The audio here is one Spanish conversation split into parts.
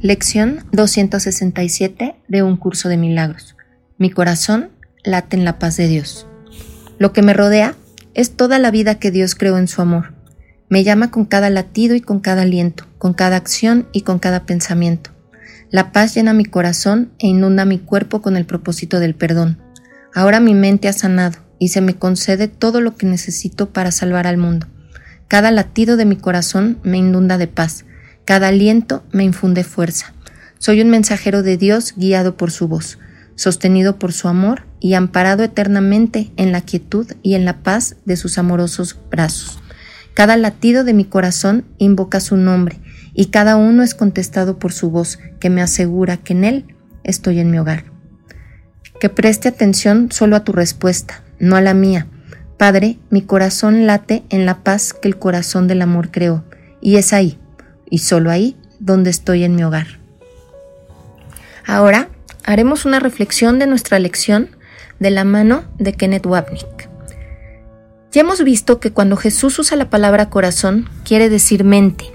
Lección 267 de un curso de milagros. Mi corazón late en la paz de Dios. Lo que me rodea es toda la vida que Dios creó en su amor. Me llama con cada latido y con cada aliento, con cada acción y con cada pensamiento. La paz llena mi corazón e inunda mi cuerpo con el propósito del perdón. Ahora mi mente ha sanado y se me concede todo lo que necesito para salvar al mundo. Cada latido de mi corazón me inunda de paz cada aliento me infunde fuerza. Soy un mensajero de Dios guiado por su voz, sostenido por su amor y amparado eternamente en la quietud y en la paz de sus amorosos brazos. Cada latido de mi corazón invoca su nombre y cada uno es contestado por su voz que me asegura que en él estoy en mi hogar. Que preste atención solo a tu respuesta, no a la mía. Padre, mi corazón late en la paz que el corazón del amor creó, y es ahí, y solo ahí donde estoy en mi hogar. Ahora haremos una reflexión de nuestra lección de la mano de Kenneth Wapnick. Ya hemos visto que cuando Jesús usa la palabra corazón quiere decir mente.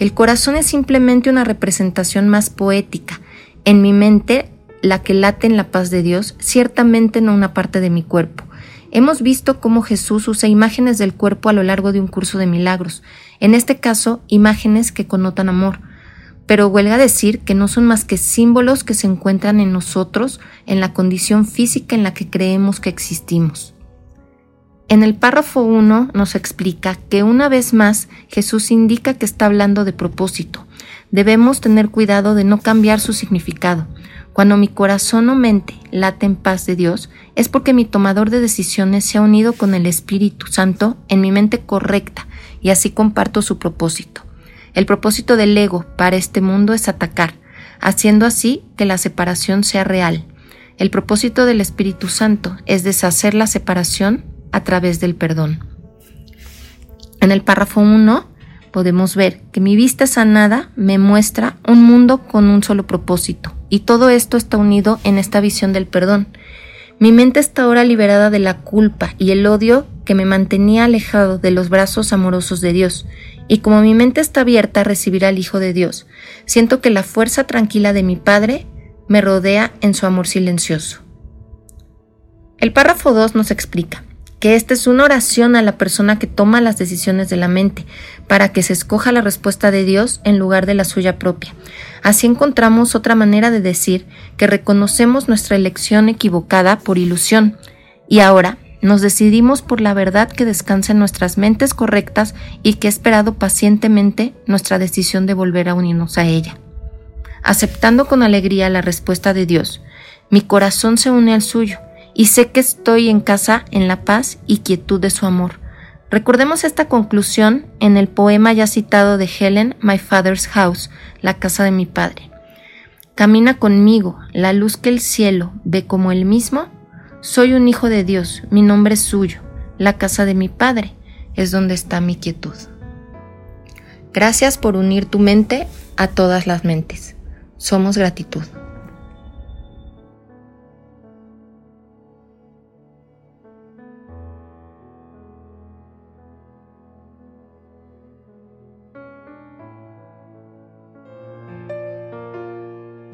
El corazón es simplemente una representación más poética. En mi mente, la que late en la paz de Dios, ciertamente no una parte de mi cuerpo. Hemos visto cómo Jesús usa imágenes del cuerpo a lo largo de un curso de milagros, en este caso imágenes que connotan amor, pero huelga decir que no son más que símbolos que se encuentran en nosotros en la condición física en la que creemos que existimos. En el párrafo 1 nos explica que una vez más Jesús indica que está hablando de propósito. Debemos tener cuidado de no cambiar su significado. Cuando mi corazón o mente late en paz de Dios, es porque mi tomador de decisiones se ha unido con el Espíritu Santo en mi mente correcta y así comparto su propósito. El propósito del ego para este mundo es atacar, haciendo así que la separación sea real. El propósito del Espíritu Santo es deshacer la separación a través del perdón. En el párrafo 1 podemos ver que mi vista sanada me muestra un mundo con un solo propósito, y todo esto está unido en esta visión del perdón. Mi mente está ahora liberada de la culpa y el odio que me mantenía alejado de los brazos amorosos de Dios, y como mi mente está abierta a recibir al Hijo de Dios, siento que la fuerza tranquila de mi Padre me rodea en su amor silencioso. El párrafo 2 nos explica que esta es una oración a la persona que toma las decisiones de la mente, para que se escoja la respuesta de Dios en lugar de la suya propia. Así encontramos otra manera de decir que reconocemos nuestra elección equivocada por ilusión, y ahora nos decidimos por la verdad que descansa en nuestras mentes correctas y que ha esperado pacientemente nuestra decisión de volver a unirnos a ella. Aceptando con alegría la respuesta de Dios, mi corazón se une al suyo, y sé que estoy en casa en la paz y quietud de su amor. Recordemos esta conclusión en el poema ya citado de Helen, My Father's House, la casa de mi padre. Camina conmigo, la luz que el cielo ve como el mismo. Soy un hijo de Dios, mi nombre es suyo, la casa de mi padre es donde está mi quietud. Gracias por unir tu mente a todas las mentes. Somos gratitud.